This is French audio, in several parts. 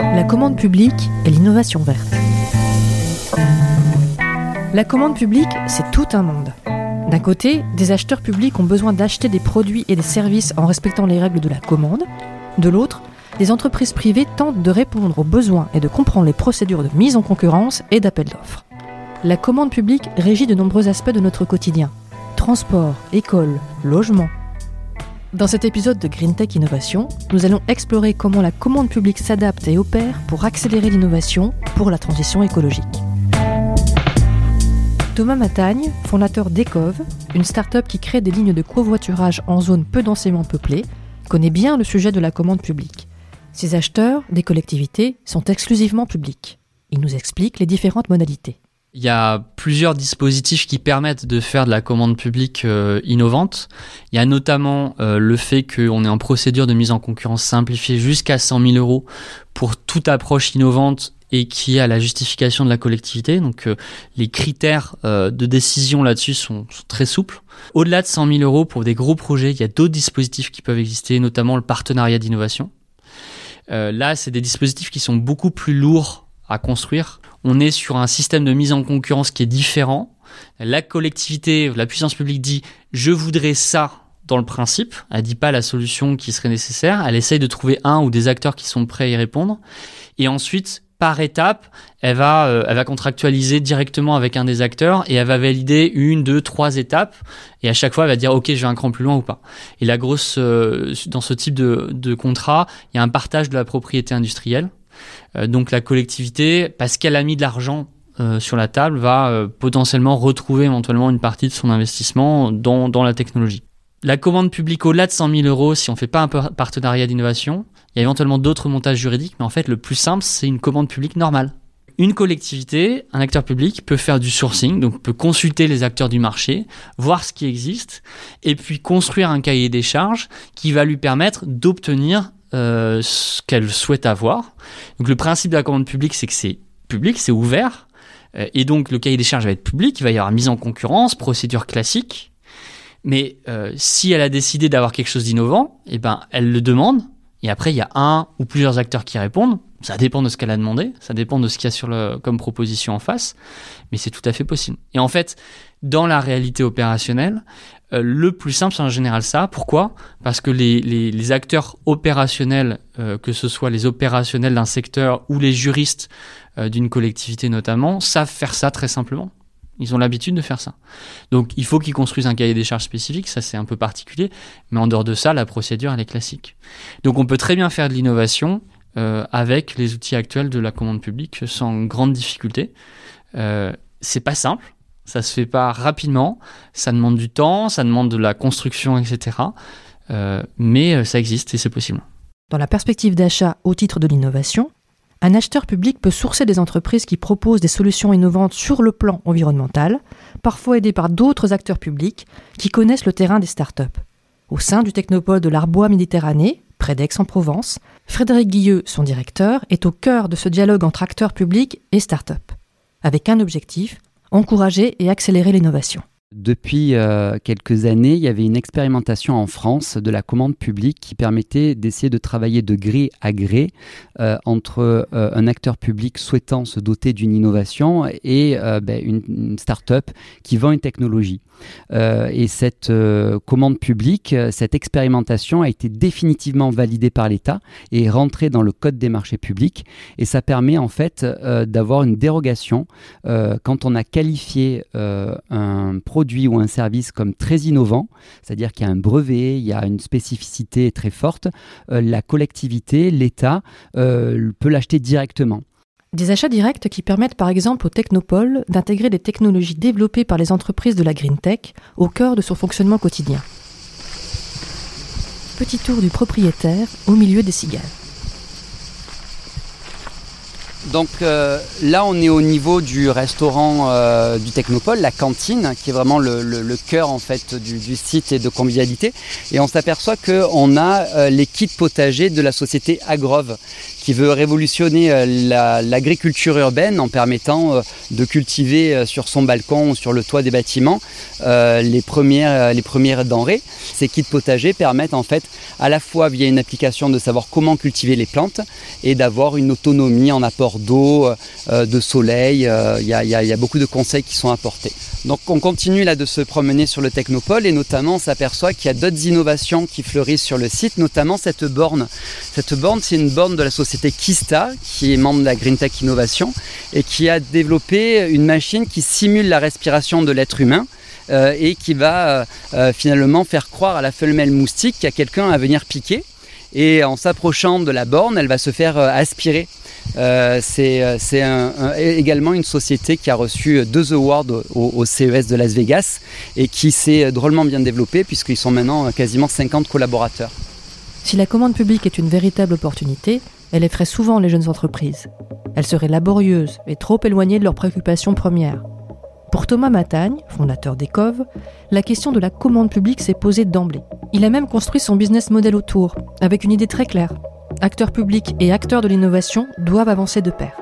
La commande publique et l'innovation verte. La commande publique, c'est tout un monde. D'un côté, des acheteurs publics ont besoin d'acheter des produits et des services en respectant les règles de la commande. De l'autre, des entreprises privées tentent de répondre aux besoins et de comprendre les procédures de mise en concurrence et d'appel d'offres. La commande publique régit de nombreux aspects de notre quotidien. Transport, école, logement. Dans cet épisode de Green Tech Innovation, nous allons explorer comment la commande publique s'adapte et opère pour accélérer l'innovation pour la transition écologique. Thomas Matagne, fondateur d'Ecov, une start-up qui crée des lignes de covoiturage en zone peu densément peuplée, connaît bien le sujet de la commande publique. Ses acheteurs, des collectivités, sont exclusivement publics. Il nous explique les différentes modalités. Il y a plusieurs dispositifs qui permettent de faire de la commande publique euh, innovante. Il y a notamment euh, le fait qu'on est en procédure de mise en concurrence simplifiée jusqu'à 100 000 euros pour toute approche innovante et qui a la justification de la collectivité. Donc euh, les critères de décision là-dessus sont, sont, très souples. Au-delà de 100 000 euros pour des gros projets, il y a d'autres dispositifs qui peuvent exister, notamment le partenariat d'innovation. là, c'est des dispositifs qui sont beaucoup plus lourds à construire on est sur un système de mise en concurrence qui est différent. La collectivité, la puissance publique dit je voudrais ça dans le principe. Elle dit pas la solution qui serait nécessaire. Elle essaye de trouver un ou des acteurs qui sont prêts à y répondre. Et ensuite, par étape, elle va, euh, elle va contractualiser directement avec un des acteurs et elle va valider une, deux, trois étapes. Et à chaque fois, elle va dire OK, je vais un cran plus loin ou pas. Et la grosse, euh, dans ce type de, de contrat, il y a un partage de la propriété industrielle. Euh, donc la collectivité, parce qu'elle a mis de l'argent euh, sur la table, va euh, potentiellement retrouver éventuellement une partie de son investissement dans, dans la technologie. La commande publique au-delà de 100 000 euros, si on ne fait pas un partenariat d'innovation, il y a éventuellement d'autres montages juridiques, mais en fait le plus simple, c'est une commande publique normale. Une collectivité, un acteur public peut faire du sourcing, donc peut consulter les acteurs du marché, voir ce qui existe, et puis construire un cahier des charges qui va lui permettre d'obtenir euh, ce qu'elle souhaite avoir. Donc le principe de la commande publique, c'est que c'est public, c'est ouvert, euh, et donc le cahier des charges va être public, il va y avoir mise en concurrence, procédure classique. Mais euh, si elle a décidé d'avoir quelque chose d'innovant, eh ben elle le demande, et après il y a un ou plusieurs acteurs qui répondent. Ça dépend de ce qu'elle a demandé, ça dépend de ce qu'il y a sur le, comme proposition en face, mais c'est tout à fait possible. Et en fait, dans la réalité opérationnelle, euh, le plus simple, c'est en général ça. Pourquoi? Parce que les, acteurs opérationnels, euh, que ce soit les opérationnels d'un secteur ou les juristes euh, d'une collectivité notamment, savent faire ça très simplement. Ils ont l'habitude de faire ça. Donc il faut qu'ils construisent un cahier des charges spécifique, ça c'est un peu particulier, mais en dehors de ça, la procédure elle est classique. Donc on peut très bien faire de l'innovation avec les outils actuels de la commande publique sans grande difficulté. c'est pas simple, ça se fait pas rapidement, ça demande du temps, ça demande de la construction, etc. Euh, mais euh, ça existe et c'est possible. Dans la perspective d'achat au titre de l'innovation, un acheteur public peut sourcer des entreprises qui proposent des solutions innovantes sur le plan environnemental, parfois aidées par d'autres acteurs publics qui connaissent le terrain des startups. Au sein du technopole de l'Arbois Méditerranée, près d'Aix-en-Provence, Frédéric Guilleux, son directeur, est au cœur de ce dialogue entre acteurs publics et startups, avec un objectif, encourager et accélérer l'innovation. Depuis euh, quelques années, il y avait une expérimentation en France de la commande publique qui permettait d'essayer de travailler de gré à gré euh, entre euh, un acteur public souhaitant se doter d'une innovation et ben, une, start-up qui vend une technologie. Et cette commande publique, cette expérimentation a été définitivement validée par l'État et rentrée dans le Code des marchés publics. Et ça permet en fait d'avoir une dérogation quand on a qualifié un produit ou un service comme très innovant, c'est-à-dire qu'il y a un brevet, il y a une spécificité très forte, la collectivité, l'État peut l'acheter directement. Des achats directs qui permettent par exemple au Technopole d'intégrer des technologies développées par les entreprises de la Green Tech au cœur de son fonctionnement quotidien. Petit tour du propriétaire au milieu des cigales. Donc euh, là, on est au niveau du restaurant euh, du Technopole, la cantine, qui est vraiment le, cœur en fait du, site et de convivialité. Et on s'aperçoit qu'on a euh, les kits potagers de la société Agrove, qui veut révolutionner l'agriculture urbaine en permettant de cultiver sur son balcon ou sur le toit des bâtiments les, premières, les premières denrées. Ces kits potagers permettent en fait à la fois via une application de savoir comment cultiver les plantes et d'avoir une autonomie en apport d'eau, de soleil. Il y, y a beaucoup de conseils qui sont apportés. Donc on continue là de se promener sur le Technopole et notamment on s'aperçoit qu'il y a d'autres innovations qui fleurissent sur le site, notamment cette borne. Cette borne, c'est une borne de la société Kista, qui est membre de la Green Tech Innovation et qui a développé une machine qui simule la respiration de l'être humain. Euh, et qui va euh, euh, finalement faire croire à la femelle moustique qu'il y a quelqu'un à venir piquer. Et en s'approchant de la borne, elle va se faire aspirer c'est également une société qui a reçu deux awards au, CES de Las Vegas et qui s'est drôlement bien développée puisqu'ils sont maintenant quasiment 50 collaborateurs. Si la commande publique est une véritable opportunité, elle effraie souvent les jeunes entreprises. Elle serait laborieuse et trop éloignée de leurs préoccupations premières. Pour Thomas Matagne, fondateur d'Ecov, la question de la commande publique s'est posée d'emblée. Il a même construit son business model autour, avec une idée très claire acteurs publics et acteurs de l'innovation doivent avancer de pair.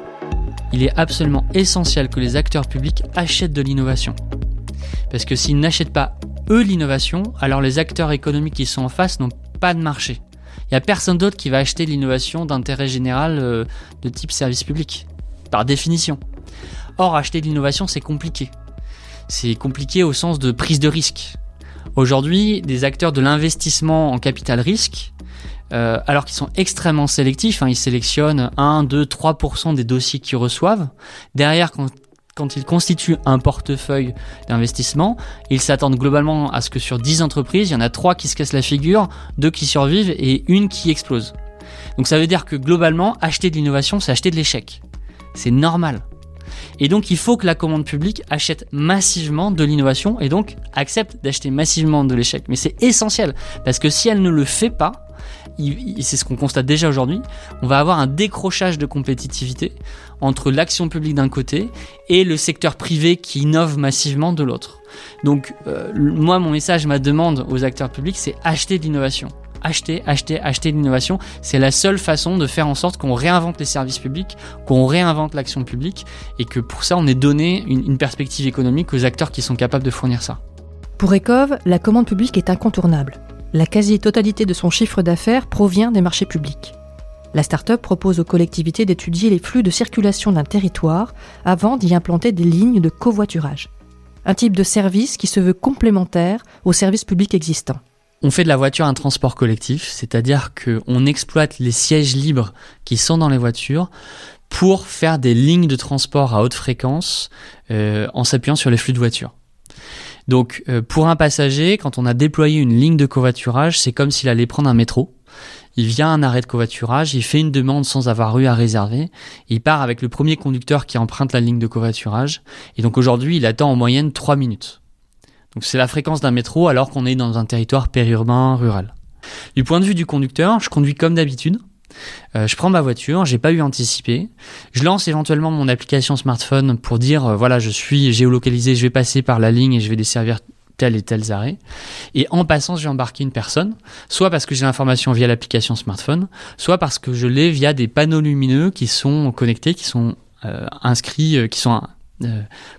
Il est absolument essentiel que les acteurs publics achètent de l'innovation. Parce que s'ils n'achètent pas eux l'innovation, alors les acteurs économiques qui sont en face n'ont pas de marché. Il n'y a personne d'autre qui va acheter l'innovation d'intérêt général euh, de type service public, par définition. Or, acheter de l'innovation, c'est compliqué. C'est compliqué au sens de prise de risque. Aujourd'hui, des acteurs de l'investissement en capital risque euh, alors qu'ils sont extrêmement sélectifs. Hein, ils sélectionnent 1, 2, 3% des dossiers qu'ils reçoivent. Derrière, quand, quand ils constituent un portefeuille d'investissement, ils s'attendent globalement à ce que sur 10 entreprises, il y en a 3 qui se cassent la figure, 2 qui survivent et une qui explose. Donc ça veut dire que globalement, acheter de l'innovation, c'est acheter de l'échec. C'est normal. Et donc il faut que la commande publique achète massivement de l'innovation et donc accepte d'acheter massivement de l'échec. Mais c'est essentiel parce que si elle ne le fait pas, c'est ce qu'on constate déjà aujourd'hui, on va avoir un décrochage de compétitivité entre l'action publique d'un côté et le secteur privé qui innove massivement de l'autre. Donc euh, moi, mon message, ma demande aux acteurs publics, c'est acheter de l'innovation. Acheter, acheter, acheter de l'innovation. C'est la seule façon de faire en sorte qu'on réinvente les services publics, qu'on réinvente l'action publique et que pour ça, on ait donné une, une perspective économique aux acteurs qui sont capables de fournir ça. Pour Ecov, la commande publique est incontournable la quasi-totalité de son chiffre d'affaires provient des marchés publics. La start-up propose aux collectivités d'étudier les flux de circulation d'un territoire avant d'y implanter des lignes de covoiturage. Un type de service qui se veut complémentaire aux services publics existants. On fait de la voiture un transport collectif, c'est-à-dire qu'on exploite les sièges libres qui sont dans les voitures pour faire des lignes de transport à haute fréquence euh, en s'appuyant sur les flux de voitures. Donc euh, pour un passager, quand on a déployé une ligne de covoiturage, c'est comme s'il allait prendre un métro. Il vient à un arrêt de covoiturage, il fait une demande sans avoir eu à réserver, il part avec le premier conducteur qui emprunte la ligne de covoiturage, et donc aujourd'hui il attend en moyenne 3 minutes. Donc c'est la fréquence d'un métro alors qu'on est dans un territoire périurbain rural. Du point de vue du conducteur, je conduis comme d'habitude, euh, je prends ma voiture, j'ai pas eu anticipé. Je lance éventuellement mon application smartphone pour dire euh, voilà, je suis géolocalisé, je vais passer par la ligne et je vais desservir tel et tel arrêt. Et en passant, je vais embarquer une personne, soit parce que j'ai l'information via l'application smartphone, soit parce que je l'ai via des panneaux lumineux qui sont connectés, qui sont euh, inscrits, qui sont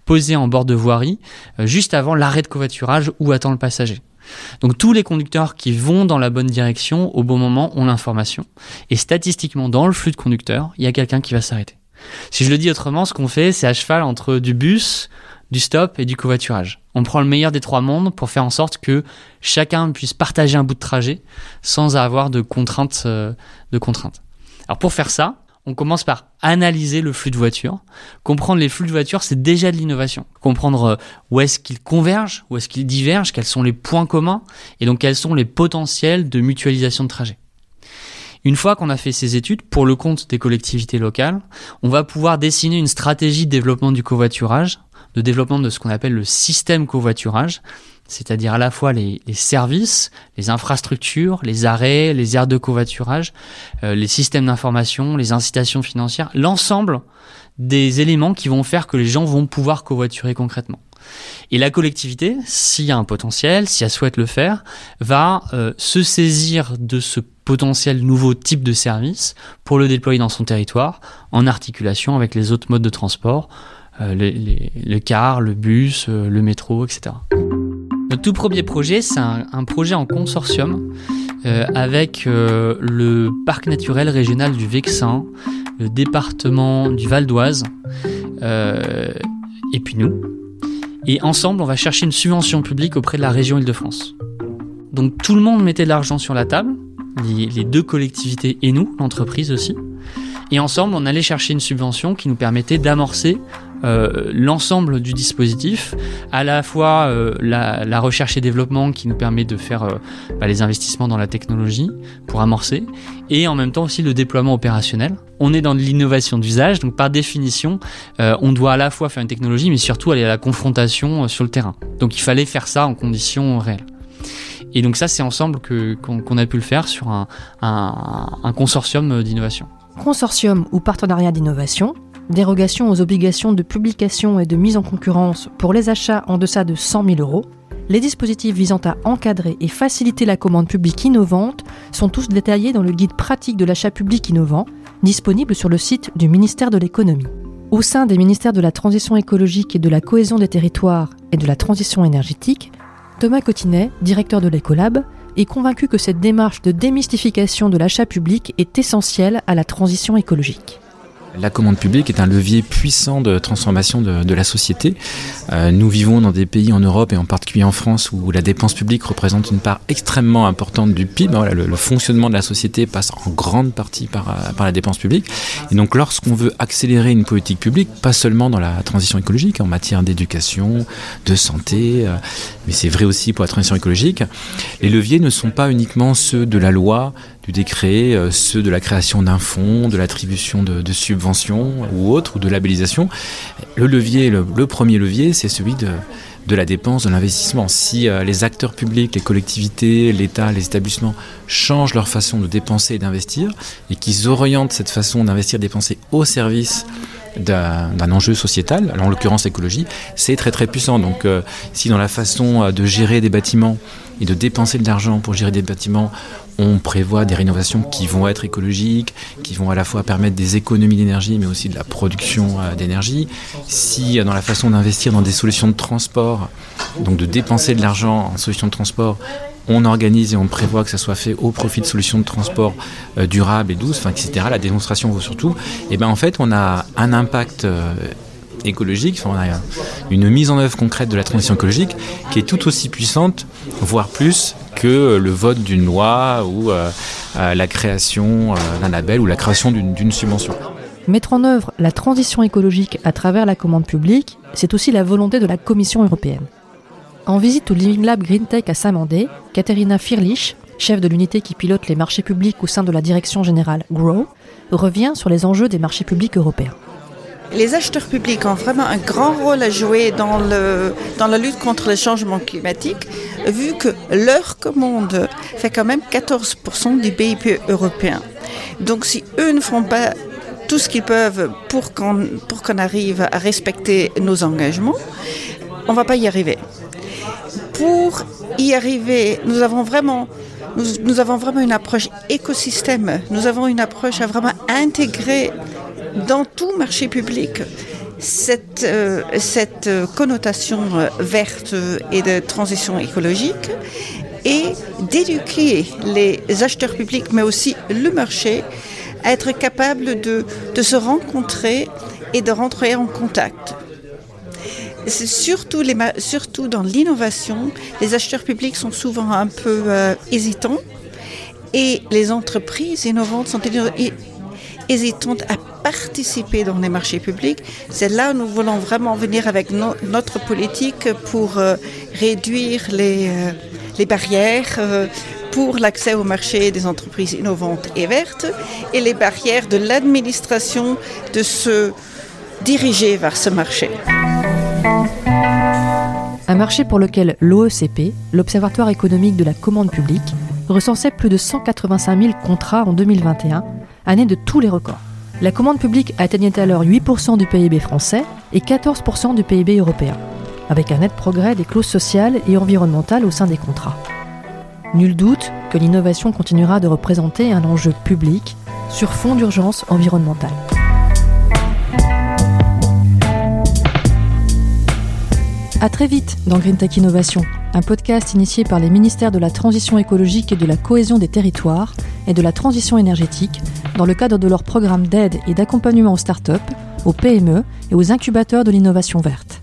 posés en bord de voirie, juste avant l'arrêt de covoiturage où attend le passager. Donc tous les conducteurs qui vont dans la bonne direction au bon moment ont l'information. Et statistiquement, dans le flux de conducteurs, il y a quelqu'un qui va s'arrêter. Si je le dis autrement, ce qu'on fait, c'est à cheval entre du bus, du stop et du covoiturage. On prend le meilleur des trois mondes pour faire en sorte que chacun puisse partager un bout de trajet sans avoir de contraintes. Euh, de contraintes. Alors pour faire ça, on commence par analyser le flux de voitures. Comprendre les flux de voitures, c'est déjà de l'innovation. Comprendre euh, où est-ce qu'ils convergent, où est-ce qu'ils divergent, quels sont les points communs, et donc quels sont les potentiels de mutualisation de trajet. Une fois qu'on a fait ces études, pour le compte des collectivités locales, on va pouvoir dessiner une stratégie de développement du covoiturage, de développement de ce qu'on appelle le système covoiturage, c'est-à-dire à la fois les, services, les infrastructures, les arrêts, les aires de covoiturage, euh, les systèmes d'information, les incitations financières, l'ensemble des éléments qui vont faire que les gens vont pouvoir covoiturer concrètement. Et la collectivité, s'il y a un potentiel, si elle souhaite le faire, va euh, se saisir de ce potentiel nouveau type de service pour le déployer dans son territoire en articulation avec les autres modes de transport, euh, le car, le bus, euh, le métro, etc. Notre tout premier projet, c'est un, projet en consortium avec le parc naturel régional du Vexin, le département du Val d'Oise, et puis nous, et ensemble, on va chercher une subvention publique auprès de la région Île-de-France. Donc tout le monde mettait de l'argent sur la table, les, deux collectivités et nous, l'entreprise aussi. Et ensemble, on allait chercher une subvention qui nous permettait d'amorcer euh, l'ensemble du dispositif, à la fois euh, la, recherche et développement qui nous permet de faire euh, bah, les investissements dans la technologie pour amorcer, et en même temps aussi le déploiement opérationnel. On est dans l'innovation d'usage, donc par définition, on doit à la fois faire une technologie, mais surtout aller à la confrontation sur le terrain. Donc il fallait faire ça en conditions réelles. Et donc ça, c'est ensemble qu'on a pu le faire sur un, un consortium d'innovation. Consortium ou partenariat d'innovation, dérogation aux obligations de publication et de mise en concurrence pour les achats en deçà de 100 000 euros, les dispositifs visant à encadrer et faciliter la commande publique innovante sont tous détaillés dans le guide pratique de l'achat public innovant, disponible sur le site du ministère de l'économie. Au sein des ministères de la transition écologique et de la cohésion des territoires et de la transition énergétique, Thomas Cotinet, directeur de l'Ecolab, est convaincu que cette démarche de démystification de l'achat public est essentielle à la transition écologique. La commande publique est un levier puissant de transformation de, la société. Euh, nous vivons dans des pays en Europe et en particulier en France où la dépense publique représente une part extrêmement importante du PIB. Voilà, le, fonctionnement de la société passe en grande partie par, euh, par la dépense publique. Et donc lorsqu'on veut accélérer une politique publique, pas seulement dans la transition écologique, en matière d'éducation, de santé, euh, mais c'est vrai aussi pour la transition écologique, les leviers ne sont pas uniquement ceux de la loi, du décret, euh, ceux de la création d'un fonds, de l'attribution de, subventions ou autres, ou de labellisation. Le levier, le, premier levier, c'est celui de, la dépense, de l'investissement. Si euh, les acteurs publics, les collectivités, l'État, les établissements changent leur façon de dépenser et d'investir, et qu'ils orientent cette façon d'investir dépenser au service d'un enjeu sociétal, en l'occurrence l'écologie, c'est très très puissant. Donc euh, si dans la façon de gérer des bâtiments et de dépenser de l'argent pour gérer des bâtiments, on prévoit des rénovations qui vont être écologiques, qui vont à la fois permettre des économies d'énergie, mais aussi de la production euh, d'énergie. Si euh, dans la façon d'investir dans des solutions de transport, donc de dépenser de l'argent en solutions de transport, on organise et on prévoit que ça soit fait au profit de solutions de transport euh, durables et douces, enfin, etc. La démonstration vaut surtout. Et ben en fait, on a un impact écologique, on a une mise en œuvre concrète de la transition écologique qui est tout aussi puissante, voire plus, que le vote d'une loi ou euh, euh, la création euh, d'un label ou la création d'une subvention. Mettre en œuvre la transition écologique à travers la commande publique, c'est aussi la volonté de la Commission européenne. En visite au Living Lab Green Tech à Saint-Mandé, Katerina Firlich, chef de l'unité qui pilote les marchés publics au sein de la direction générale GROW, revient sur les enjeux des marchés publics européens les acheteurs publics ont vraiment un grand rôle à jouer dans, le, dans la lutte contre le changement climatique, vu que leur commande fait quand même 14% du PIB européen. Donc si eux ne font pas tout ce qu'ils peuvent pour qu'on qu'on arrive à respecter nos engagements, on ne va pas y arriver. Pour y arriver, nous avons vraiment nous, avons vraiment une approche écosystème. Nous avons une approche à vraiment intégrer dans tout marché public, cette, euh, cette connotation euh, verte et de transition écologique et d'éduquer les acheteurs publics, mais aussi le marché, à être capable de, de se rencontrer et de rentrer en contact. Surtout, les, surtout dans l'innovation, les acheteurs publics sont souvent un peu euh, hésitants et les entreprises innovantes sont hésitantes à participer dans les marchés publics. C'est là où nous voulons vraiment venir avec notre politique pour euh, réduire les, euh, barrières. Euh, pour l'accès au marché des entreprises innovantes et vertes et les barrières de l'administration de se diriger vers ce marché. Un marché pour lequel l'OECP, l'Observatoire économique de la commande publique, recensait plus de 185 000 contrats en 2021, année de tous les records. La commande publique atteignait alors 8% du PIB français et 14% du PIB européen. avec un net progrès des clauses sociales et environnementales au sein des contrats. Nul doute que l'innovation continuera de représenter un enjeu public sur fond d'urgence environnementale. À très vite dans Green Tech Innovation, un podcast initié par les ministères de la Transition écologique et de la cohésion des territoires et de la transition énergétique dans le cadre de leur programme d'aide et d'accompagnement aux startups, aux PME et aux incubateurs de l'innovation verte.